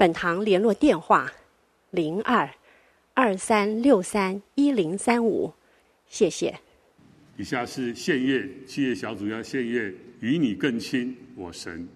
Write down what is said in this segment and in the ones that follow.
本堂联络电话：零二二三六三一零三五，谢谢。以下是献乐，企业小组要献乐，与你更亲，我神。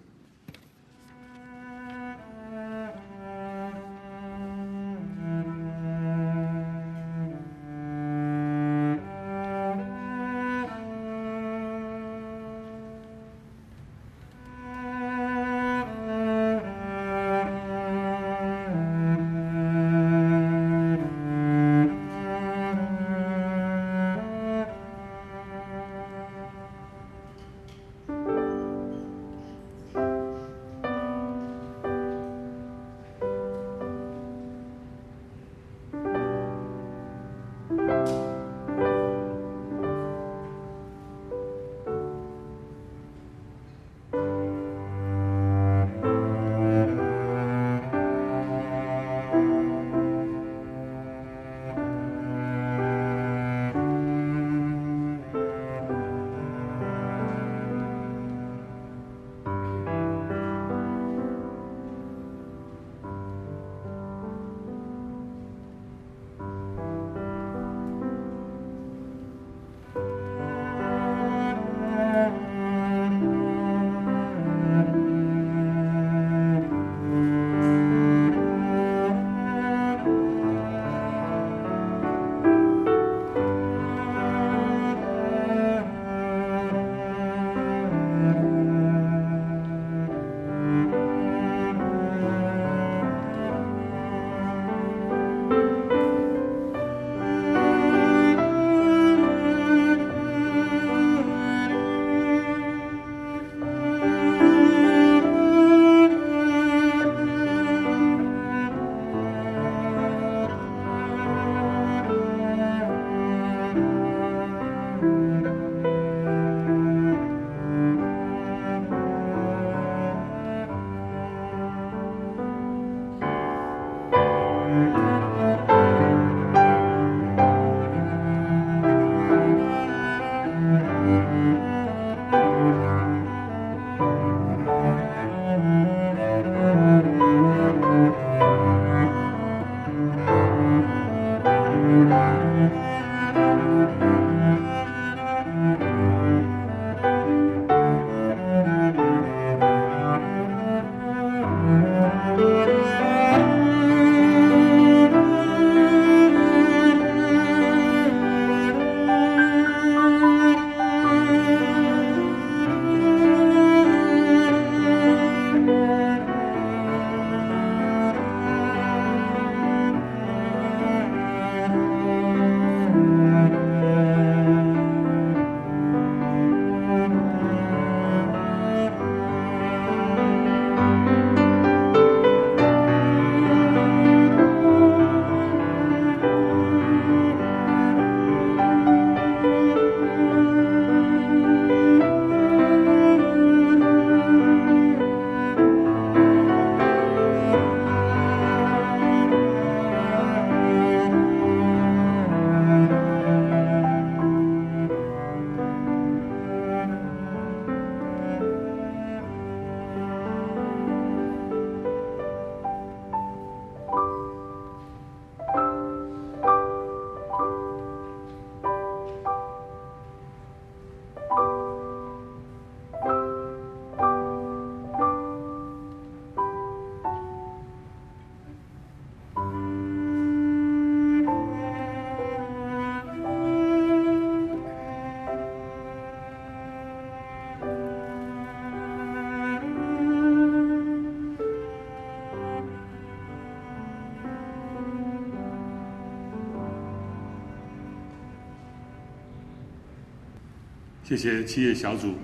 谢谢企业小组，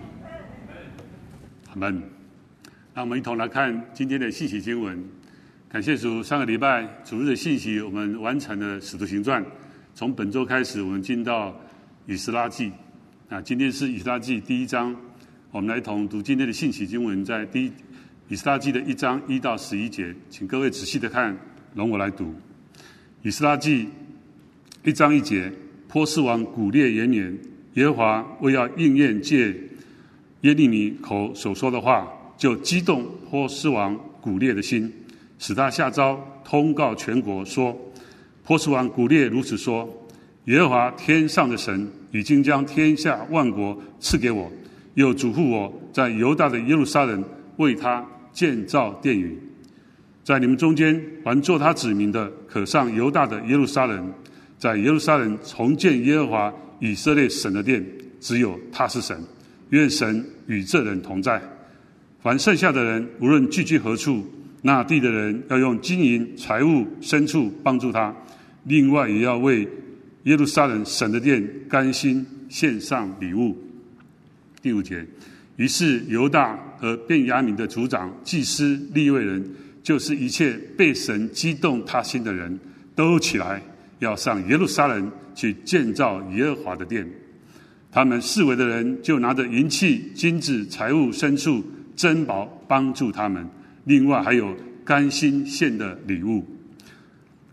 阿门。那我们一同来看今天的信息经文，感谢主，上个礼拜主日的信息，我们完成了《使徒行传》。从本周开始，我们进到《以斯拉记》。啊，今天是《以斯拉记》第一章，我们来同读今天的信息经文，在第《以斯拉记》的一章一到十一节，请各位仔细的看，容我来读《以斯拉记》一章一节：波斯王古列元年，耶和华为要应验借耶利米口所说的话，就激动波斯王古列的心。使他下诏通告全国说：“波斯王古列如此说：耶和华天上的神已经将天下万国赐给我，又嘱咐我在犹大的耶路撒冷为他建造殿宇。在你们中间，凡做他指明的，可上犹大的耶路撒冷，在耶路撒冷重建耶和华以色列神的殿，只有他是神。愿神与这人同在。凡剩下的人，无论聚居何处。”那地的人要用金银财物牲畜帮助他，另外也要为耶路撒冷神的殿甘心献上礼物。第五节，于是犹大和便雅悯的族长、祭司、利未人，就是一切被神激动他心的人，都起来要上耶路撒冷去建造耶和华的殿。他们四围的人就拿着银器、金子、财物、牲畜、珍宝帮助他们。另外还有甘心献的礼物。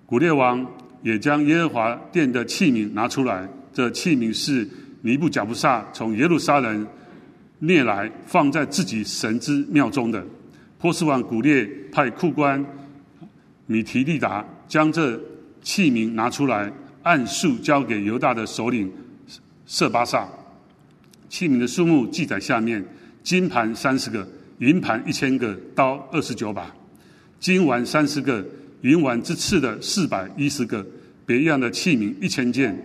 古列王也将耶和华殿的器皿拿出来，这器皿是尼布甲布萨从耶路撒冷掠来，放在自己神之庙中的。波斯王古列派库官米提利达将这器皿拿出来，按数交给犹大的首领色巴萨。器皿的数目记载下面：金盘三十个。银盘一千个，刀二十九把，金丸三十个，银丸之次的四百一十个，别样的器皿一千件，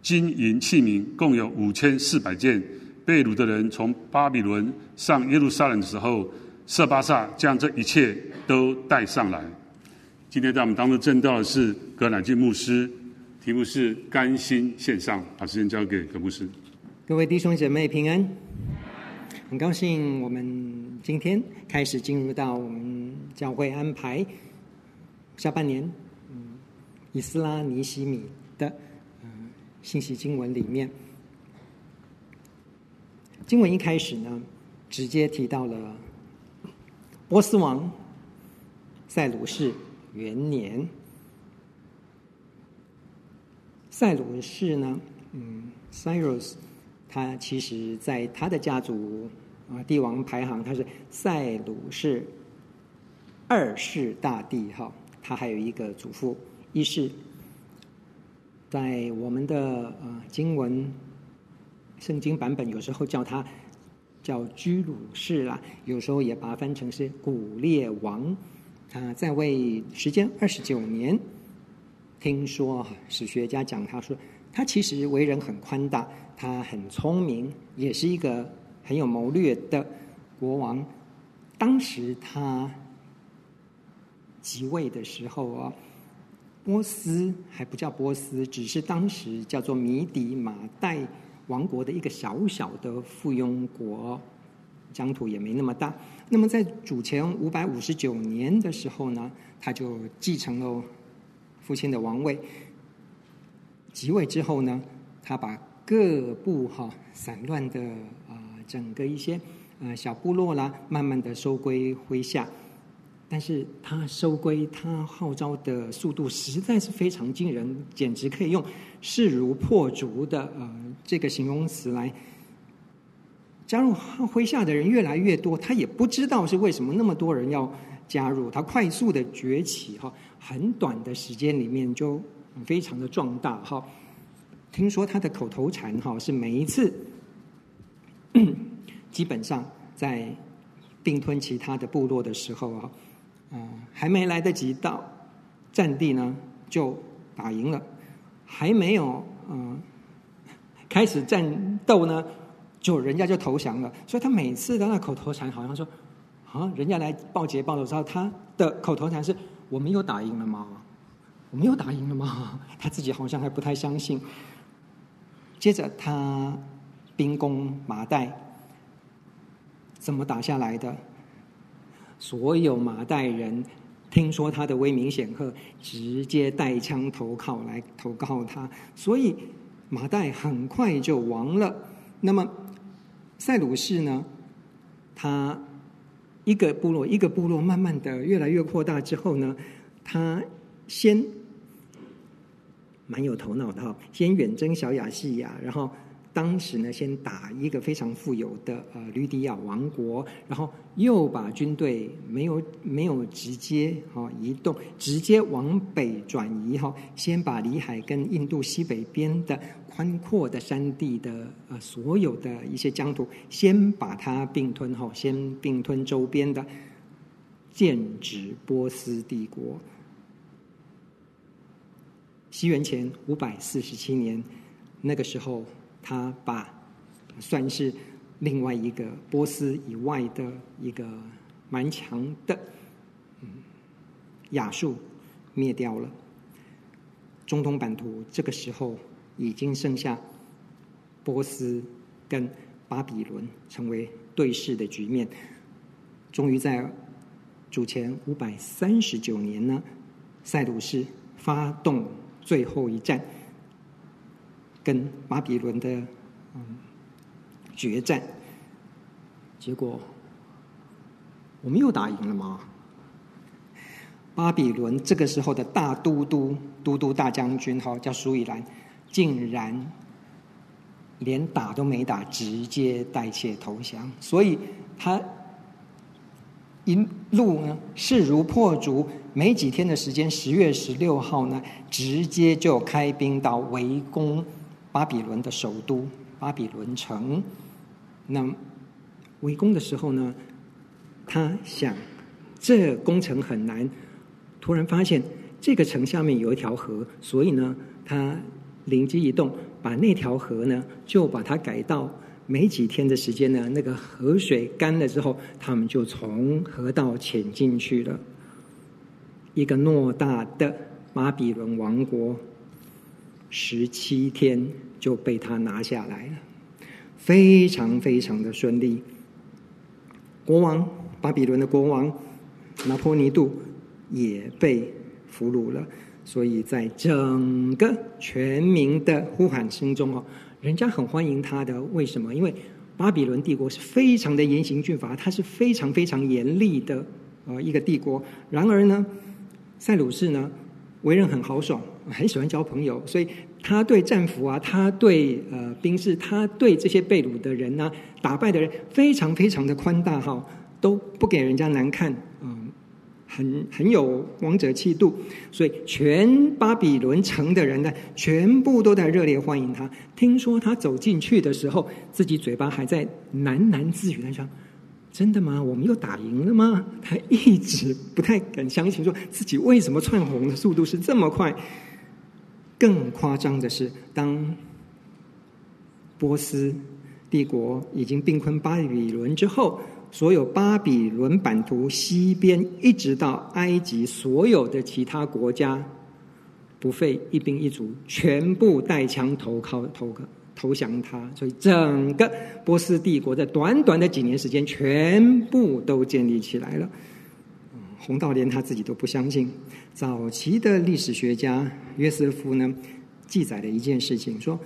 金银器皿共有五千四百件。被掳的人从巴比伦上耶路撒冷的时候，色巴萨将这一切都带上来。今天在我们当中证道的是葛乃进牧师，题目是甘心献上，把时间交给葛牧师。各位弟兄姐妹平安，很高兴我们。今天开始进入到我们教会安排下半年，嗯，以斯拉尼西米的嗯信息经文里面，经文一开始呢，直接提到了波斯王塞鲁士元年，塞鲁士呢，嗯，Cyrus，他其实在他的家族。啊，帝王排行他是塞鲁士二世大帝哈，他还有一个祖父一世，在我们的呃经文圣经版本有时候叫他叫居鲁士啦，有时候也把它翻成是古列王，他在位时间二十九年，听说史学家讲他说他其实为人很宽大，他很聪明，也是一个。很有谋略的国王，当时他即位的时候啊，波斯还不叫波斯，只是当时叫做米底马代王国的一个小小的附庸国，疆土也没那么大。那么在主前五百五十九年的时候呢，他就继承了父亲的王位。即位之后呢，他把各部哈散乱的啊。整个一些呃小部落啦，慢慢的收归麾下，但是他收归他号召的速度实在是非常惊人，简直可以用势如破竹的呃这个形容词来。加入麾下的人越来越多，他也不知道是为什么那么多人要加入，他快速的崛起哈，很短的时间里面就非常的壮大哈。听说他的口头禅哈是每一次。基本上在并吞其他的部落的时候啊，嗯，还没来得及到战地呢，就打赢了；还没有嗯开始战斗呢，就人家就投降了。所以他每次的那口头禅，好像说啊，人家来报捷报的时候，他的口头禅是：“我们又打赢了吗？我们又打赢了吗？” 他自己好像还不太相信。接着他。兵攻马代，怎么打下来的？所有马代人听说他的威名显赫，直接带枪投靠来投靠他，所以马代很快就亡了。那么塞鲁士呢？他一个部落一个部落慢慢的越来越扩大之后呢，他先蛮有头脑的哈，先远征小亚细亚，然后。当时呢，先打一个非常富有的呃吕底亚王国，然后又把军队没有没有直接哈、哦、移动，直接往北转移哈、哦，先把里海跟印度西北边的宽阔的山地的呃所有的一些疆土，先把它并吞哈、哦，先并吞周边的，建指波斯帝国。西元前五百四十七年，那个时候。他把算是另外一个波斯以外的一个蛮强的嗯亚述灭掉了，中东版图这个时候已经剩下波斯跟巴比伦成为对峙的局面。终于在主前五百三十九年呢，塞鲁士发动最后一战。跟巴比伦的嗯决战，结果我们又打赢了吗？巴比伦这个时候的大都督、都督大将军哈叫舒以兰，竟然连打都没打，直接带妾投降，所以他一路呢势如破竹，没几天的时间，十月十六号呢，直接就开兵到围攻。巴比伦的首都巴比伦城，那围攻的时候呢，他想这工程很难，突然发现这个城下面有一条河，所以呢，他灵机一动，把那条河呢就把它改道，没几天的时间呢，那个河水干了之后，他们就从河道潜进去了，一个偌大的巴比伦王国。十七天就被他拿下来了，非常非常的顺利。国王巴比伦的国王拿波尼度也被俘虏了，所以在整个全民的呼喊声中哦，人家很欢迎他的。为什么？因为巴比伦帝国是非常的严刑峻法，它是非常非常严厉的呃一个帝国。然而呢，塞鲁士呢，为人很豪爽。很喜欢交朋友，所以他对战俘啊，他对呃兵士，他对这些被掳的人呢、啊，打败的人，非常非常的宽大哈，都不给人家难看，嗯、很很有王者气度，所以全巴比伦城的人呢，全部都在热烈欢迎他。听说他走进去的时候，自己嘴巴还在喃喃自语，他说。真的吗？我们又打赢了吗？他一直不太敢相信，说自己为什么窜红的速度是这么快。更夸张的是，当波斯帝国已经并吞巴比伦之后，所有巴比伦版图西边一直到埃及所有的其他国家，不费一兵一卒，全部带枪投靠投靠。投降他，所以整个波斯帝国在短短的几年时间，全部都建立起来了。红到连他自己都不相信。早期的历史学家约瑟夫呢，记载了一件事情，说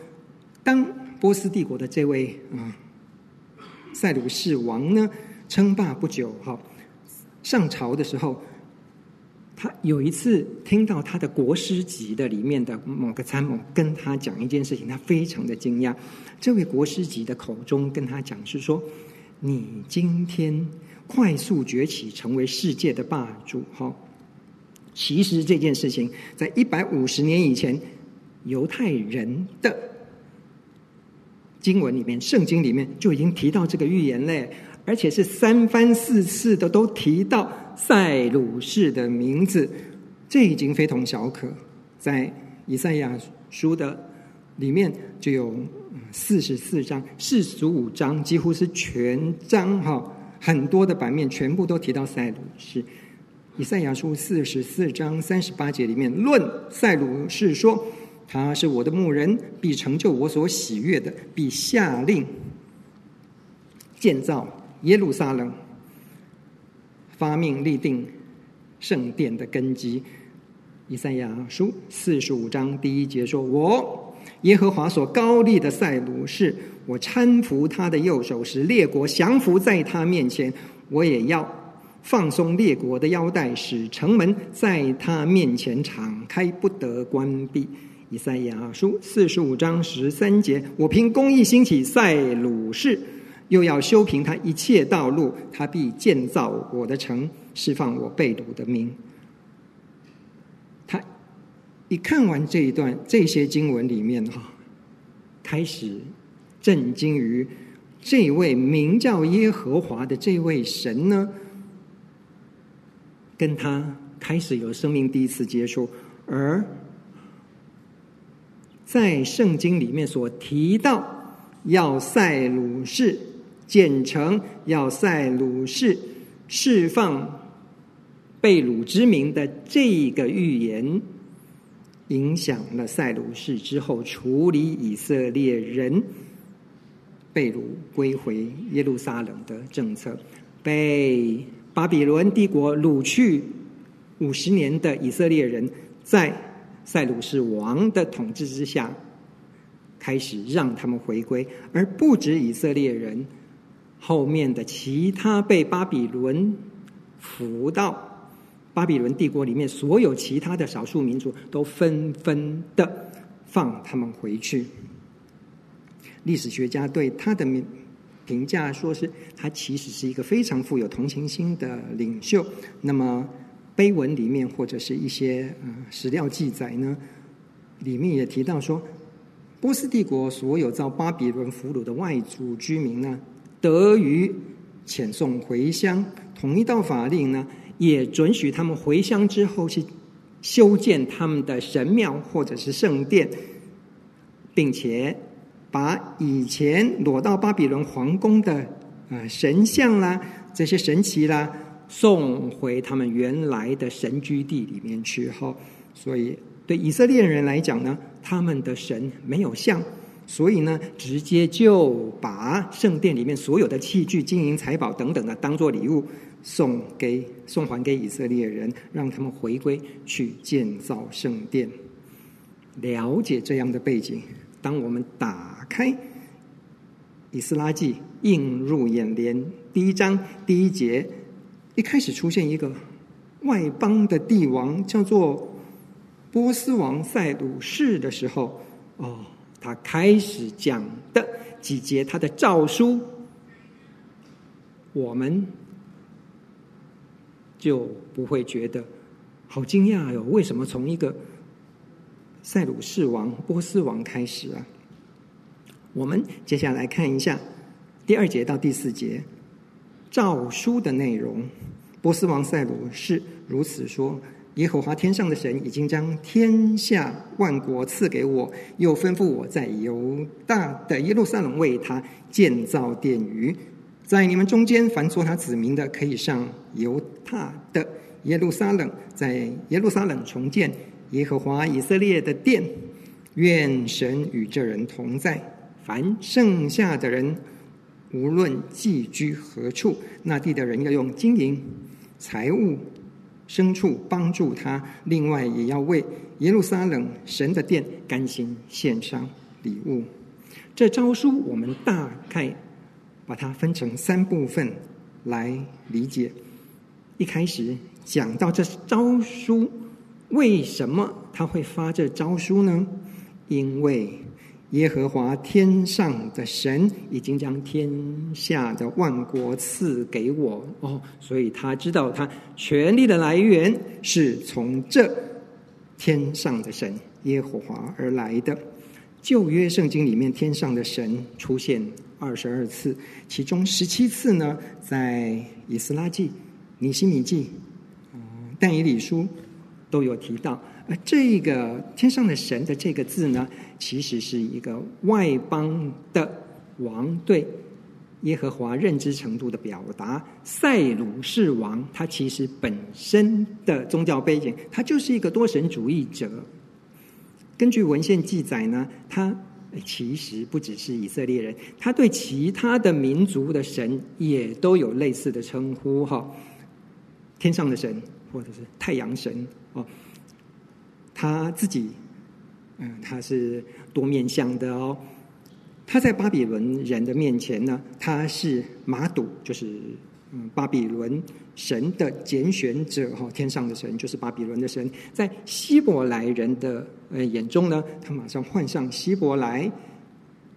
当波斯帝国的这位啊塞鲁士王呢称霸不久，哈上朝的时候。他有一次听到他的国师级的里面的某个参谋跟他讲一件事情，他非常的惊讶。这位国师级的口中跟他讲是说：“你今天快速崛起，成为世界的霸主。”哈，其实这件事情在一百五十年以前，犹太人的经文里面、圣经里面就已经提到这个预言嘞。而且是三番四次的都提到塞鲁士的名字，这已经非同小可。在以赛亚书的里面就有四十四章、四十五章，几乎是全章哈，很多的版面全部都提到塞鲁士。以赛亚书四十四章三十八节里面论塞鲁士说：“他是我的牧人，必成就我所喜悦的，必下令建造。”耶路撒冷发命立定圣殿的根基。以赛亚书四十五章第一节说：“我耶和华所高立的赛鲁士，我搀扶他的右手，使列国降服在他面前。我也要放松列国的腰带，使城门在他面前敞开，不得关闭。”以赛亚书四十五章十三节：“我凭公义兴起赛鲁士，又要修平他一切道路，他必建造我的城，释放我被掳的民。”一看完这一段这些经文里面哈，开始震惊于这位名叫耶和华的这位神呢，跟他开始有生命第一次接触，而在圣经里面所提到要塞鲁士建成，要塞鲁士释放被掳之民的这个预言。影响了塞鲁士之后处理以色列人被掳归回耶路撒冷的政策，被巴比伦帝国掳去五十年的以色列人，在塞鲁士王的统治之下，开始让他们回归，而不止以色列人，后面的其他被巴比伦俘到。巴比伦帝国里面所有其他的少数民族都纷纷的放他们回去。历史学家对他的评价说是，他其实是一个非常富有同情心的领袖。那么碑文里面或者是一些呃史料记载呢，里面也提到说，波斯帝国所有遭巴比伦俘虏的外族居民呢，得于遣送回乡，同一道法令呢。也准许他们回乡之后去修建他们的神庙或者是圣殿，并且把以前掳到巴比伦皇宫的啊神像啦、这些神祇啦送回他们原来的神居地里面去。后，所以对以色列人来讲呢，他们的神没有像，所以呢，直接就把圣殿里面所有的器具、金银财宝等等的当做礼物。送给送还给以色列人，让他们回归去建造圣殿。了解这样的背景，当我们打开以斯拉记，映入眼帘，第一章第一节，一开始出现一个外邦的帝王，叫做波斯王塞鲁士的时候，哦，他开始讲的几节他的诏书，我们。就不会觉得好惊讶哟？为什么从一个塞鲁士王、波斯王开始啊？我们接下来看一下第二节到第四节诏书的内容。波斯王塞鲁是如此说：“耶和华天上的神已经将天下万国赐给我，又吩咐我在犹大的耶路撒冷为他建造殿宇。”在你们中间，凡作他子民的，可以上犹他的耶路撒冷，在耶路撒冷重建耶和华以色列的殿。愿神与这人同在。凡剩下的人，无论寄居何处，那地的人要用金银、财物、牲畜帮助他。另外，也要为耶路撒冷神的殿甘心献上礼物。这诏书，我们大概。把它分成三部分来理解。一开始讲到这诏书，为什么他会发这诏书呢？因为耶和华天上的神已经将天下的万国赐给我哦，所以他知道他权力的来源是从这天上的神耶和华而来的。旧约圣经里面，天上的神出现二十二次，其中十七次呢，在以斯拉记、尼希米记、嗯、但以理书都有提到。而这个天上的神的这个字呢，其实是一个外邦的王对耶和华认知程度的表达。赛鲁士王他其实本身的宗教背景，他就是一个多神主义者。根据文献记载呢，他其实不只是以色列人，他对其他的民族的神也都有类似的称呼哈。天上的神或者是太阳神哦，他自己，嗯，他是多面向的哦。他在巴比伦人的面前呢，他是马堵，就是嗯巴比伦神的拣选者哈，天上的神就是巴比伦的神。在希伯来人的呃眼中呢，他马上换上希伯来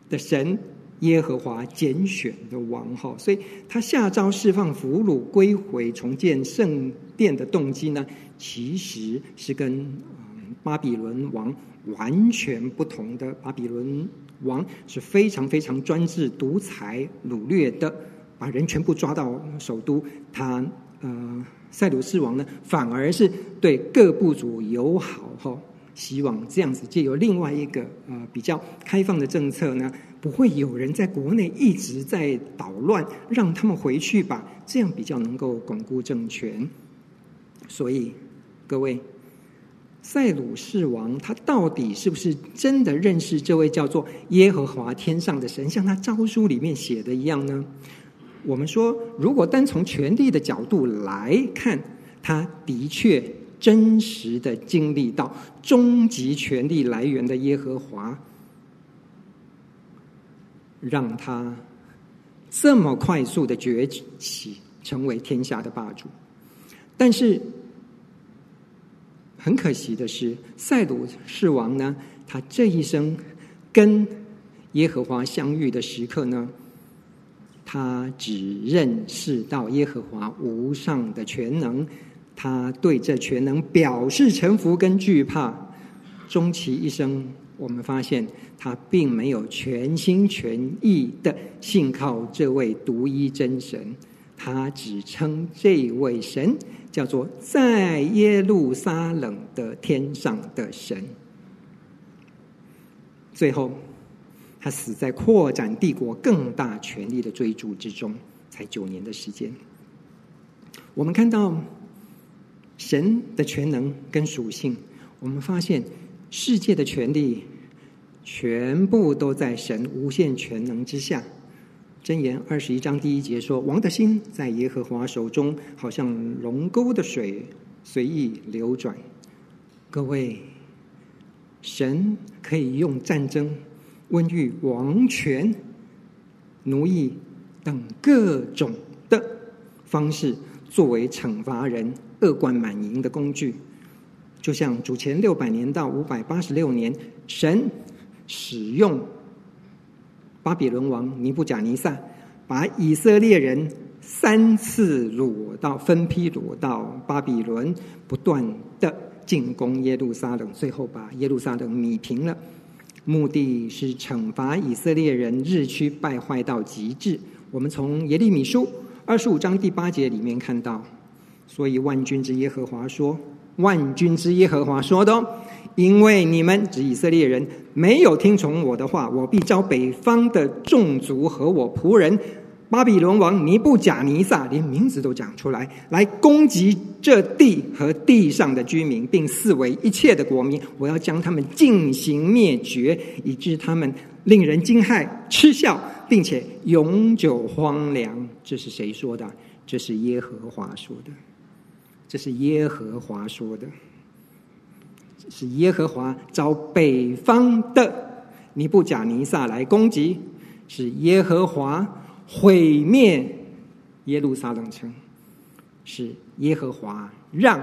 的神。耶和华拣选的王哈，所以他下诏释放俘虏归回、重建圣殿的动机呢，其实是跟巴比伦王完全不同的。巴比伦王是非常非常专制、独裁、掳掠的，把人全部抓到首都。他呃，塞鲁士王呢，反而是对各部族友好哈，希望这样子借由另外一个呃比较开放的政策呢。不会有人在国内一直在捣乱，让他们回去吧，这样比较能够巩固政权。所以，各位，塞鲁士王他到底是不是真的认识这位叫做耶和华天上的神，像他诏书里面写的一样呢？我们说，如果单从权力的角度来看，他的确真实的经历到终极权力来源的耶和华。让他这么快速的崛起，成为天下的霸主。但是很可惜的是，塞鲁士王呢，他这一生跟耶和华相遇的时刻呢，他只认识到耶和华无上的全能，他对这全能表示臣服跟惧怕。终其一生，我们发现。他并没有全心全意的信靠这位独一真神，他只称这位神叫做在耶路撒冷的天上的神。最后，他死在扩展帝国更大权力的追逐之中，才九年的时间。我们看到神的全能跟属性，我们发现世界的权力。全部都在神无限全能之下。箴言二十一章第一节说：“王的心在耶和华手中，好像龙沟的水随意流转。”各位，神可以用战争、瘟疫、王权、奴役等各种的方式，作为惩罚人恶贯满盈的工具。就像主前六百年到五百八十六年，神。使用巴比伦王尼布甲尼撒，把以色列人三次掳到分批掳到巴比伦，不断的进攻耶路撒冷，最后把耶路撒冷米平了。目的是惩罚以色列人日趋败坏到极致。我们从耶利米书二十五章第八节里面看到，所以万军之耶和华说：“万军之耶和华说的。”因为你们指以色列人没有听从我的话，我必招北方的众族和我仆人巴比伦王尼布甲尼撒，连名字都讲出来，来攻击这地和地上的居民，并四围一切的国民。我要将他们进行灭绝，以致他们令人惊骇、嗤笑，并且永久荒凉。这是谁说的？这是耶和华说的。这是耶和华说的。是耶和华召北方的尼布甲尼撒来攻击，是耶和华毁灭耶路撒冷城，是耶和华让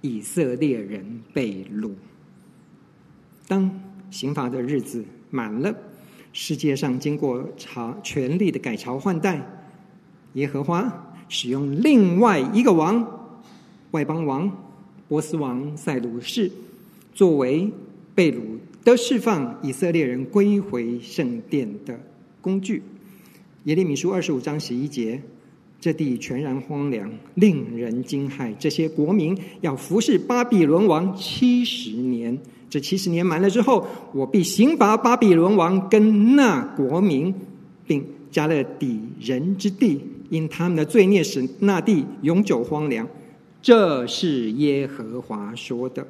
以色列人被掳。当刑罚的日子满了，世界上经过朝权力的改朝换代，耶和华使用另外一个王，外邦王。波斯王塞鲁士作为被掳的释放以色列人归回圣殿的工具，耶利米书二十五章十一节，这地全然荒凉，令人惊骇。这些国民要服侍巴比伦王七十年，这七十年满了之后，我必刑罚巴比伦王跟那国民，并加勒底人之地，因他们的罪孽使那地永久荒凉。这是耶和华说的，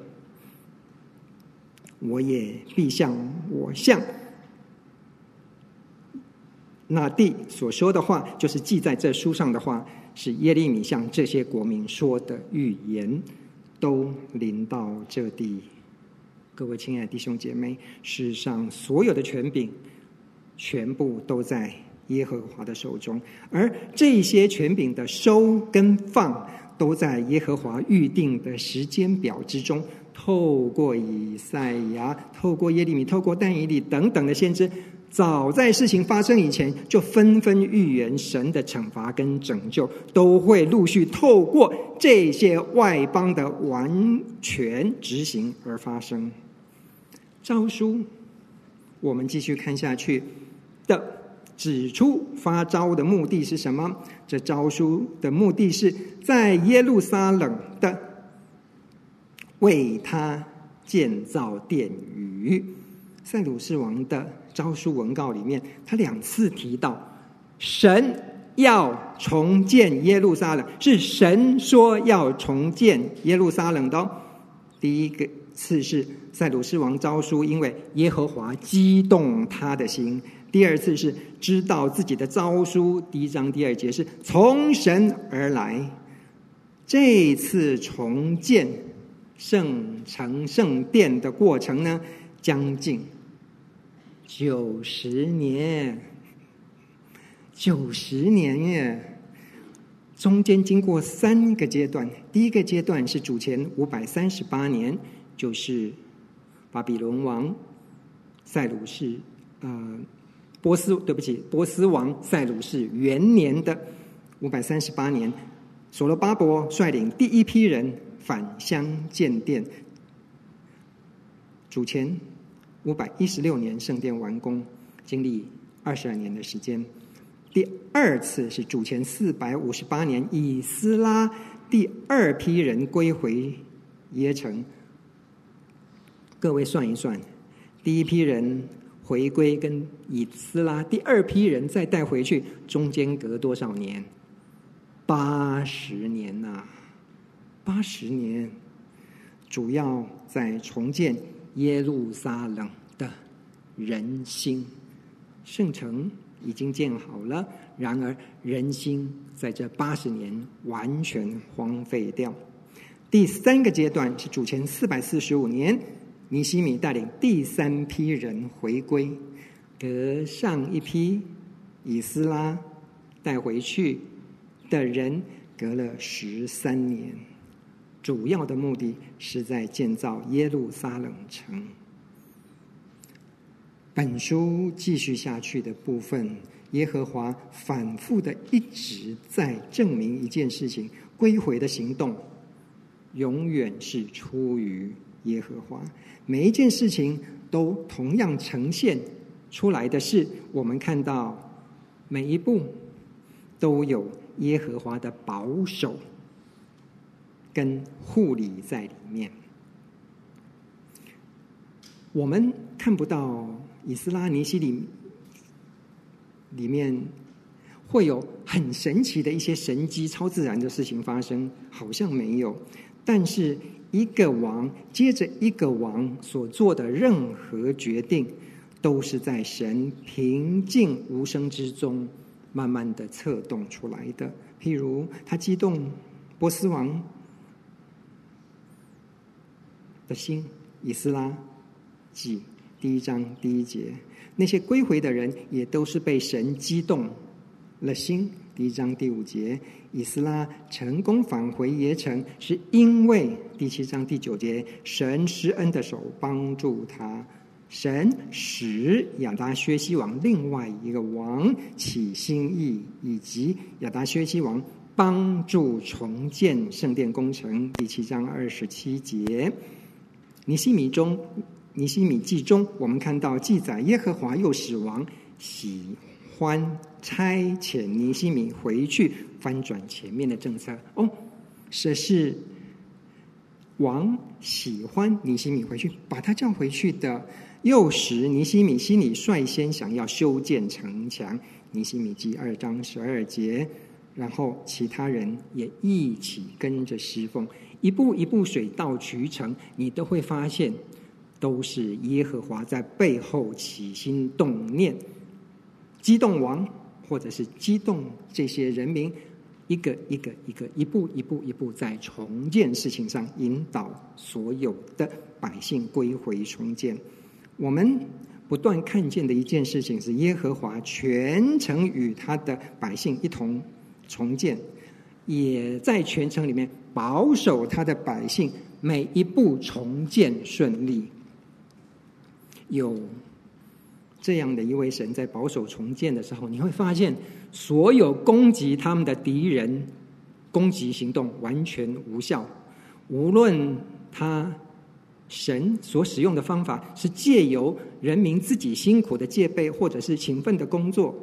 我也必向我向那地所说的话，就是记在这书上的话，是耶利米向这些国民说的预言，都临到这地。各位亲爱的弟兄姐妹，世上所有的权柄，全部都在耶和华的手中，而这些权柄的收跟放，都在耶和华预定的时间表之中。透过以赛亚，透过耶利米，透过但以理等等的先知，早在事情发生以前，就纷纷预言神的惩罚跟拯救，都会陆续透过这些外邦的完全执行而发生。诏书，我们继续看下去的，指出发招的目的是什么？这诏书的目的是在耶路撒冷的。为他建造殿宇，塞鲁士王的诏书文告里面，他两次提到神要重建耶路撒冷，是神说要重建耶路撒冷的。第一个次是塞鲁士王诏书，因为耶和华激动他的心；第二次是知道自己的诏书，第一章第二节是从神而来。这次重建。圣城圣殿的过程呢，将近九十年，九十年耶，中间经过三个阶段。第一个阶段是主前五百三十八年，就是巴比伦王塞鲁士，呃，波斯，对不起，波斯王塞鲁士元年的五百三十八年，所罗巴伯率领第一批人。返乡建殿，主前五百一十六年圣殿完工，经历二十二年的时间。第二次是主前四百五十八年，以斯拉第二批人归回耶城。各位算一算，第一批人回归跟以斯拉第二批人再带回去，中间隔多少年？八十年呐、啊！八十年，主要在重建耶路撒冷的人心。圣城已经建好了，然而人心在这八十年完全荒废掉。第三个阶段是主前四百四十五年，尼希米带领第三批人回归，隔上一批以斯拉带回去的人，隔了十三年。主要的目的是在建造耶路撒冷城。本书继续下去的部分，耶和华反复的一直在证明一件事情：归回的行动永远是出于耶和华。每一件事情都同样呈现出来的是，我们看到每一步都有耶和华的保守。跟护理在里面，我们看不到以斯拉尼西里里面会有很神奇的一些神迹、超自然的事情发生，好像没有。但是一个王接着一个王所做的任何决定，都是在神平静无声之中，慢慢的策动出来的。譬如他激动波斯王。的心，以斯拉记第一章第一节，那些归回的人也都是被神激动了心。第一章第五节，以斯拉成功返回耶城，是因为第七章第九节，神施恩的手帮助他，神使亚达薛西王另外一个王起心意，以及亚达薛西王帮助重建圣殿工程。第七章二十七节。尼西米中，尼西米记中，我们看到记载，耶和华又使王喜欢差遣尼西米回去翻转前面的政策。哦，这是王喜欢尼西米回去，把他叫回去的。又使尼西米心里率先想要修建城墙。尼西米记二章十二节，然后其他人也一起跟着侍奉。一步一步水到渠成，你都会发现，都是耶和华在背后起心动念，激动王或者是激动这些人民，一个一个一个，一步一步一步，在重建事情上引导所有的百姓归回重建。我们不断看见的一件事情是，耶和华全程与他的百姓一同重建，也在全程里面保守他的百姓每一步重建顺利。有。这样的一位神在保守重建的时候，你会发现所有攻击他们的敌人攻击行动完全无效。无论他神所使用的方法是借由人民自己辛苦的戒备，或者是勤奋的工作，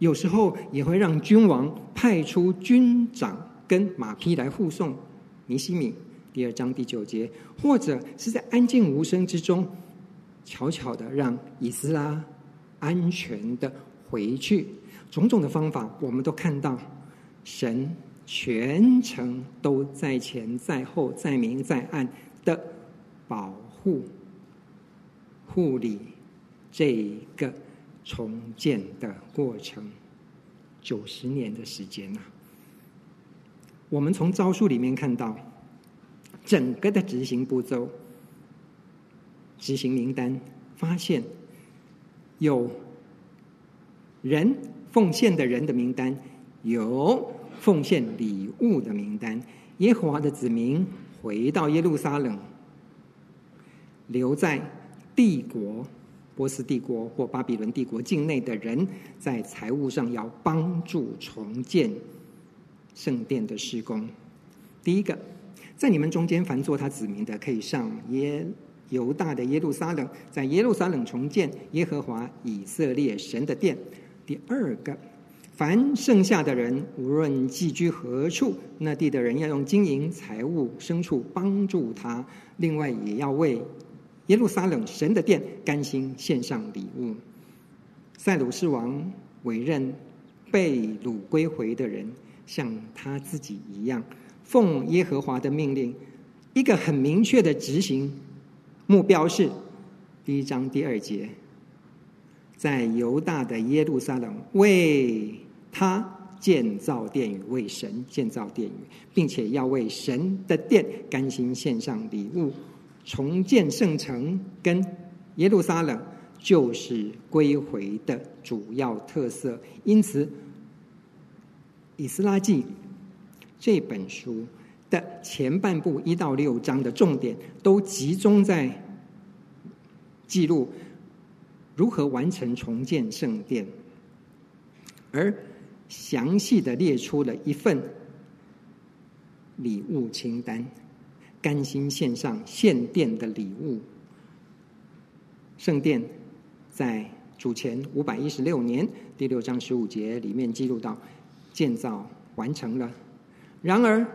有时候也会让君王派出军长跟马匹来护送尼西米。第二章第九节，或者是在安静无声之中。悄悄的让以斯拉安全的回去，种种的方法，我们都看到，神全程都在前在后在明在暗的保护护理这个重建的过程，九十年的时间呐。我们从诏书里面看到整个的执行步骤。执行名单发现有人奉献的人的名单，有奉献礼物的名单。耶和华的子民回到耶路撒冷，留在帝国波斯帝国或巴比伦帝国境内的人，在财务上要帮助重建圣殿的施工。第一个，在你们中间凡作他子民的，可以上耶。犹大的耶路撒冷，在耶路撒冷重建耶和华以色列神的殿。第二个，凡剩下的人，无论寄居何处，那地的人要用金银财物牲畜帮助他。另外，也要为耶路撒冷神的殿甘心献上礼物。塞鲁士王委任被掳归回的人，像他自己一样，奉耶和华的命令，一个很明确的执行。目标是第一章第二节，在犹大的耶路撒冷为他建造殿宇，为神建造殿宇，并且要为神的殿甘心献上礼物，重建圣城跟耶路撒冷就是归回的主要特色。因此，《以斯拉记》这本书。的前半部一到六章的重点都集中在记录如何完成重建圣殿，而详细的列出了一份礼物清单，甘心献上献殿的礼物。圣殿在主前五百一十六年第六章十五节里面记录到建造完成了，然而。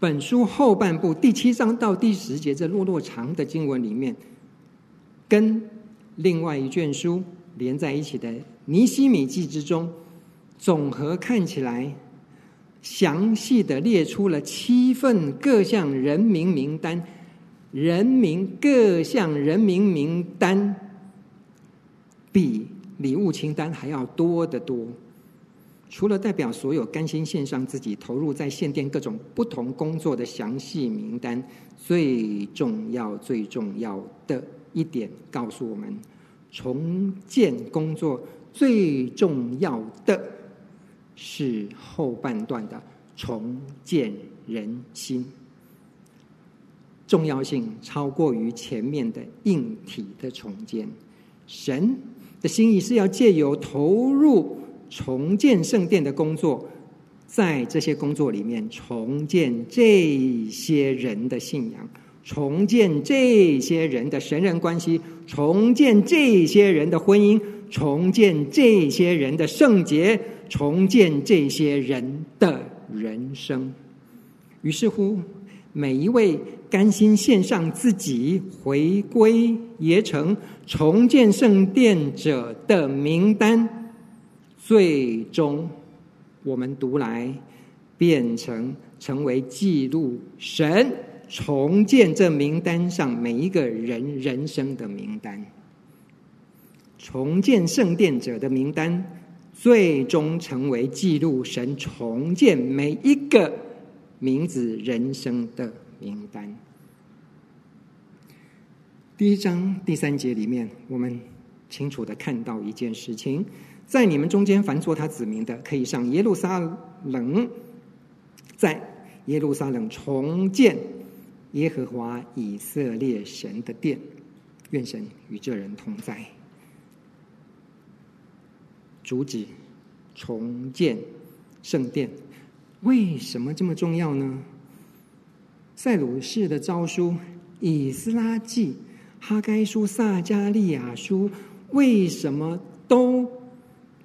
本书后半部第七章到第十节这落落长的经文里面，跟另外一卷书连在一起的尼希米记之中，总和看起来，详细的列出了七份各项人名名单，人名各项人名名单，比礼物清单还要多得多。除了代表所有甘心献上自己、投入在献殿各种不同工作的详细名单，最重要、最重要的一点告诉我们：重建工作最重要的是后半段的重建人心，重要性超过于前面的硬体的重建。神的心意是要借由投入。重建圣殿的工作，在这些工作里面，重建这些人的信仰，重建这些人的神人关系，重建这些人的婚姻，重建这些人的圣洁，重建这些人的人生。于是乎，每一位甘心献上自己、回归耶城、重建圣殿者的名单。最终，我们读来变成成为记录神重建这名单上每一个人人生的名单。重建圣殿者的名单最终成为记录神重建每一个名字人生的名单。第一章第三节里面，我们清楚的看到一件事情：在你们中间，凡作他子民的，可以上耶路撒冷，在耶路撒冷重建耶和华以色列神的殿。愿神与这人同在。阻止重建圣殿，为什么这么重要呢？塞鲁士的诏书、以斯拉记、哈该书、撒迦利亚书，为什么都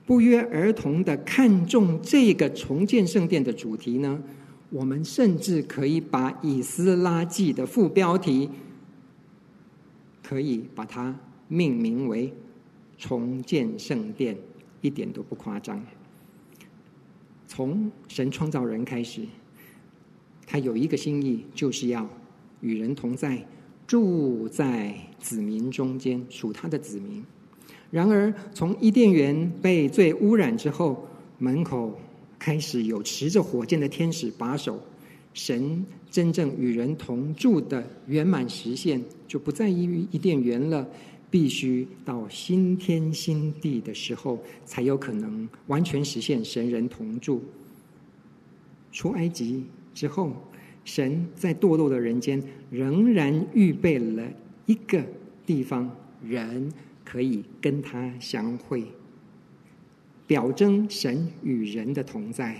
不约而同的看重这个重建圣殿的主题呢？我们甚至可以把以斯拉记的副标题，可以把它命名为“重建圣殿”。一点都不夸张。从神创造人开始，他有一个心意，就是要与人同在，住在子民中间，属他的子民。然而，从伊甸园被罪污染之后，门口开始有持着火箭的天使把守，神真正与人同住的圆满实现，就不在于伊甸园了。必须到新天新地的时候，才有可能完全实现神人同住。出埃及之后，神在堕落的人间仍然预备了一个地方，人可以跟他相会，表征神与人的同在。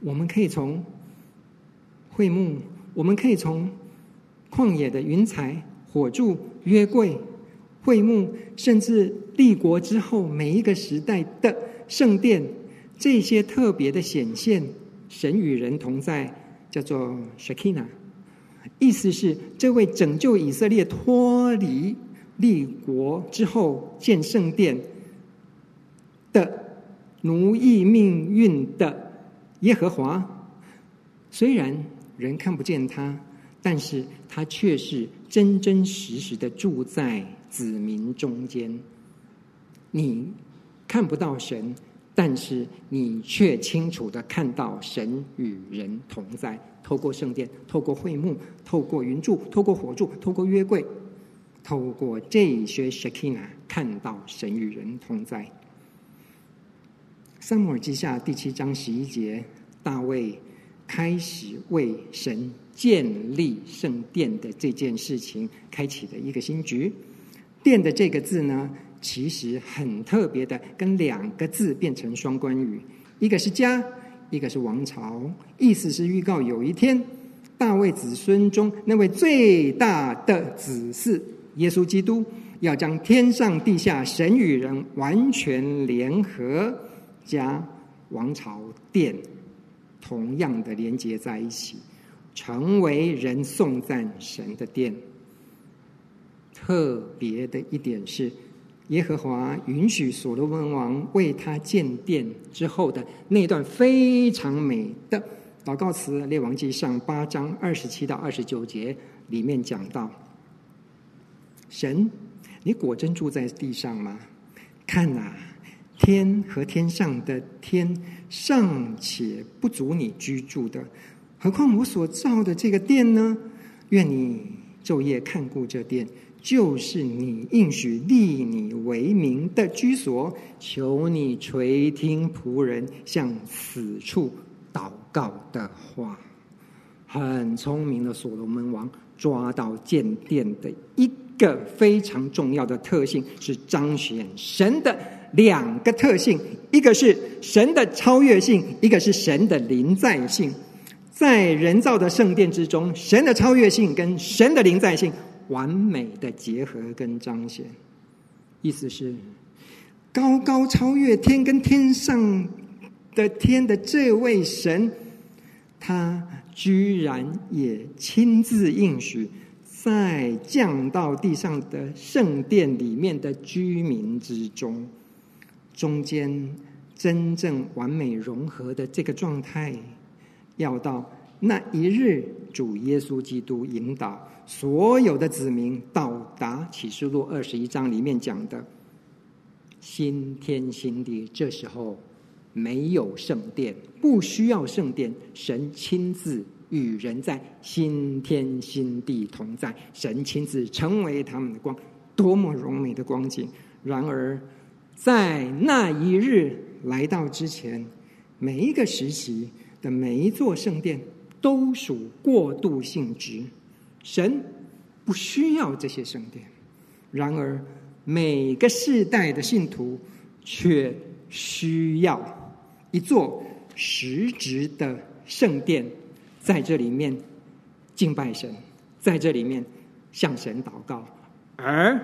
我们可以从会幕，我们可以从旷野的云彩、火柱、约柜。会幕，甚至立国之后每一个时代的圣殿，这些特别的显现，神与人同在，叫做 Shakina，意思是这位拯救以色列脱离立国之后建圣殿的奴役命运的耶和华，虽然人看不见他，但是他却是真真实实的住在。子民中间，你看不到神，但是你却清楚的看到神与人同在。透过圣殿，透过会幕，透过云柱，透过火柱，透过约柜，透过这些 Shekinah，看到神与人同在。撒母耳记下第七章十一节，大卫开始为神建立圣殿的这件事情，开启了一个新局。殿的这个字呢，其实很特别的，跟两个字变成双关语，一个是家，一个是王朝，意思是预告有一天，大卫子孙中那位最大的子嗣耶稣基督，要将天上地下神与人完全联合，加王朝殿同样的连接在一起，成为人颂赞神的殿。特别的一点是，耶和华允许所罗门王为他建殿之后的那段非常美的祷告词，《列王记上》八章二十七到二十九节里面讲到：“神，你果真住在地上吗？看啊，天和天上的天尚且不足你居住的，何况我所造的这个殿呢？愿你昼夜看顾这殿。”就是你应许立你为名的居所，求你垂听仆人向此处祷告的话。很聪明的所罗门王抓到建殿的一个非常重要的特性，是彰显神的两个特性：一个是神的超越性，一个是神的临在性。在人造的圣殿之中，神的超越性跟神的临在性。完美的结合跟彰显，意思是高高超越天跟天上的天的这位神，他居然也亲自应许，在降到地上的圣殿里面的居民之中，中间真正完美融合的这个状态，要到那一日，主耶稣基督引导。所有的子民到达启示录二十一章里面讲的新天新地，这时候没有圣殿，不需要圣殿，神亲自与人在新天新地同在，神亲自成为他们的光，多么荣美的光景！然而，在那一日来到之前，每一个时期的每一座圣殿都属过渡性质，神不需要这些圣殿。然而，每个世代的信徒却需要一座实质的圣殿，在这里面敬拜神，在这里面向神祷告，而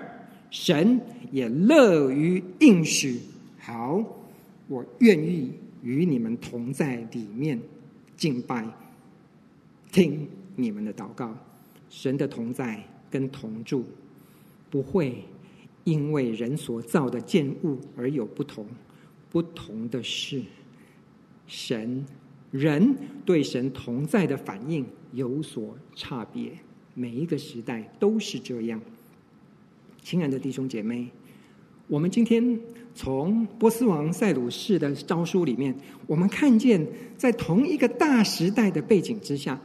神也乐于应许。好，我愿意与你们同在里面敬拜，听你们的祷告。神的同在跟同住不会。因为人所造的建物而有不同，不同的是，神人对神同在的反应有所差别。每一个时代都是这样。亲爱的弟兄姐妹，我们今天从波斯王塞鲁士的诏书里面，我们看见在同一个大时代的背景之下。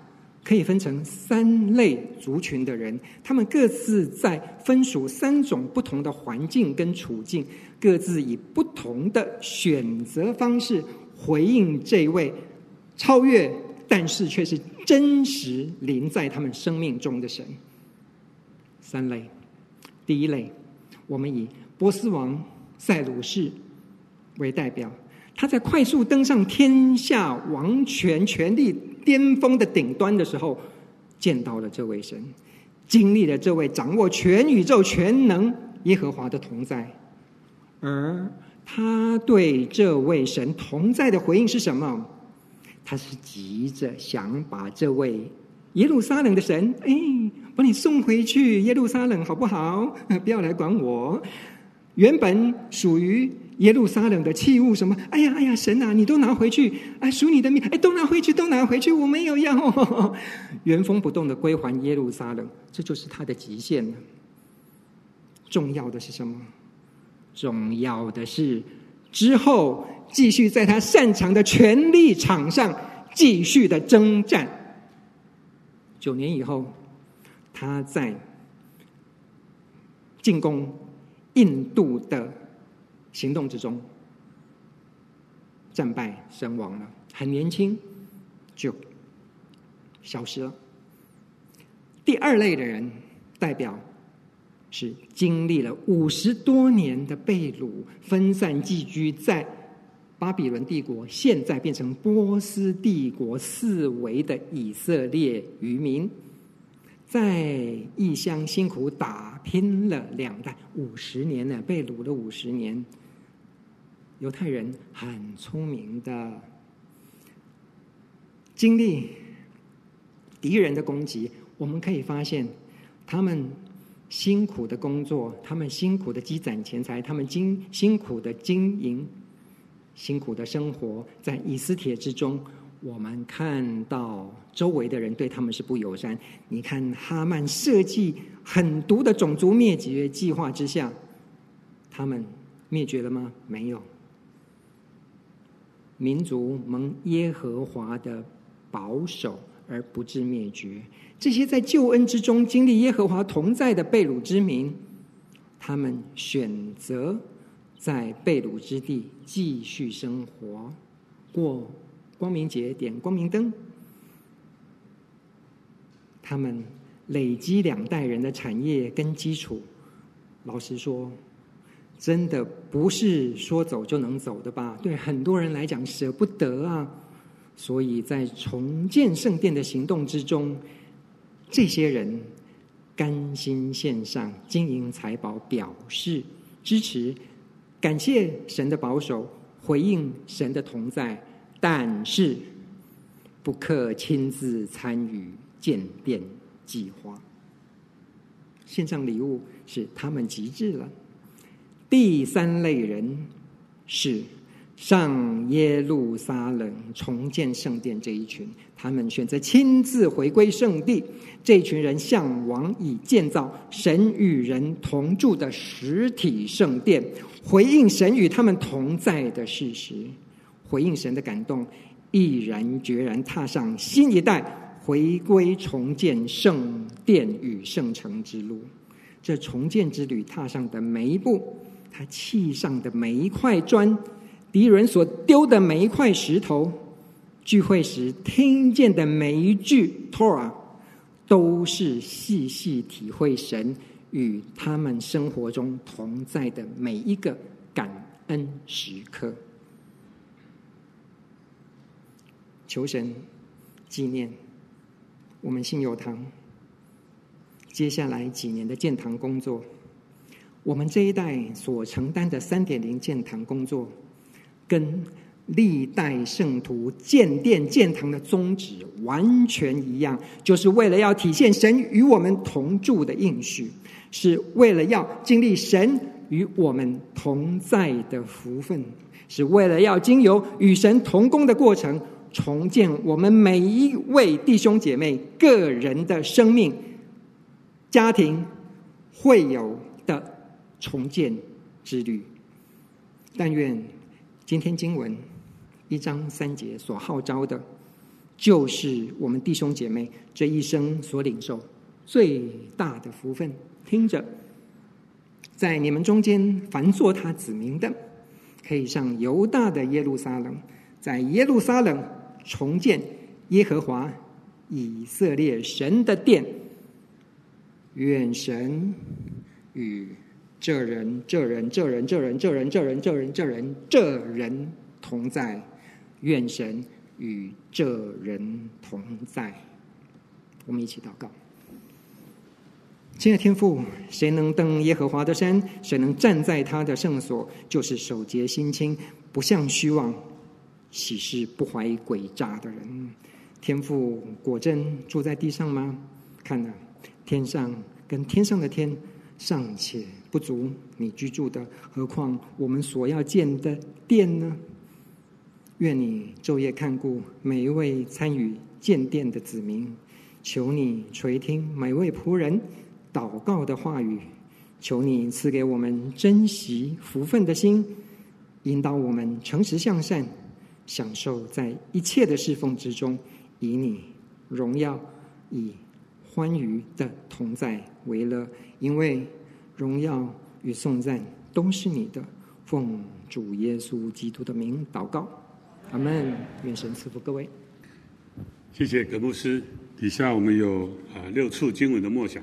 可以分成三类族群的人，他们各自在分属三种不同的环境跟处境，各自以不同的选择方式回应这位超越，但是却是真实临在他们生命中的神。三类，第一类，我们以波斯王塞鲁士为代表，他在快速登上天下王权权力巅峰的顶端的时候，见到了这位神，经历了这位掌握全宇宙全能耶和华的同在，而他对这位神同在的回应是什么？他是急着想把这位耶路撒冷的神，哎，把你送回去耶路撒冷好不好？不要来管我，原本属于。耶路撒冷的器物什么？哎呀哎呀，神啊，你都拿回去！哎，属你的命，哎，都拿回去，都拿回去，我没有要，原封不动的归还耶路撒冷，这就是他的极限了。重要的是什么？重要的是之后继续在他擅长的权力场上继续的征战。九年以后，他在进攻印度的。行动之中，战败身亡了，很年轻就消失了。第二类的人，代表是经历了五十多年的被掳、分散寄居在巴比伦帝国，现在变成波斯帝国四围的以色列渔民。在异乡辛苦打拼了两代五十年呢，被掳了五十年。犹太人很聪明的，经历敌人的攻击，我们可以发现，他们辛苦的工作，他们辛苦的积攒钱财，他们经辛苦的经营，辛苦的生活，在以斯帖之中，我们看到周围的人对他们是不友善。你看哈曼设计狠毒的种族灭绝计划之下，他们灭绝了吗？没有。民族蒙耶和华的保守而不致灭绝，这些在救恩之中经历耶和华同在的被掳之民，他们选择在被掳之地继续生活，过光明节，点光明灯。他们累积两代人的产业跟基础，老实说。真的不是说走就能走的吧？对很多人来讲舍不得啊，所以在重建圣殿的行动之中，这些人甘心献上金银财宝，表示支持，感谢神的保守，回应神的同在，但是不可亲自参与建殿计划，献上礼物是他们极致了。第三类人是上耶路撒冷重建圣殿这一群，他们选择亲自回归圣地。这群人向往以建造神与人同住的实体圣殿，回应神与他们同在的事实，回应神的感动，毅然决然踏上新一代回归重建圣殿与圣城之路。这重建之旅踏上的每一步，他砌上的每一块砖，敌人所丢的每一块石头，聚会时听见的每一句，Tora 都是细细体会神与他们生活中同在的每一个感恩时刻。求神纪念我们信友堂。接下来几年的建堂工作，我们这一代所承担的三点零建堂工作，跟历代圣徒建殿建堂的宗旨完全一样，就是为了要体现神与我们同住的应许，是为了要经历神与我们同在的福分，是为了要经由与神同工的过程，重建我们每一位弟兄姐妹个人的生命。家庭会有的重建之旅，但愿今天经文一章三节所号召的，就是我们弟兄姐妹这一生所领受最大的福分。听着，在你们中间凡作他子民的，可以上犹大的耶路撒冷，在耶路撒冷重建耶和华以色列神的殿。愿神与这人、这人、这人、这人、这人、这人、这人、这人、这人同在。愿神与这人同在。我们一起祷告。亲爱的天父，谁能登耶和华的山？谁能站在他的圣所？就是守洁心清、不向虚妄、起誓不怀诡诈的人。天父果真住在地上吗？看哪。天上跟天上的天尚且不足你居住的，何况我们所要建的殿呢？愿你昼夜看顾每一位参与建殿的子民，求你垂听每位仆人祷告的话语，求你赐给我们珍惜福分的心，引导我们诚实向善，享受在一切的侍奉之中，以你荣耀以。欢愉的同在为乐，因为荣耀与颂赞都是你的。奉主耶稣基督的名祷告，阿门。愿神赐福各位。谢谢葛牧师。底下我们有啊六处经文的默想。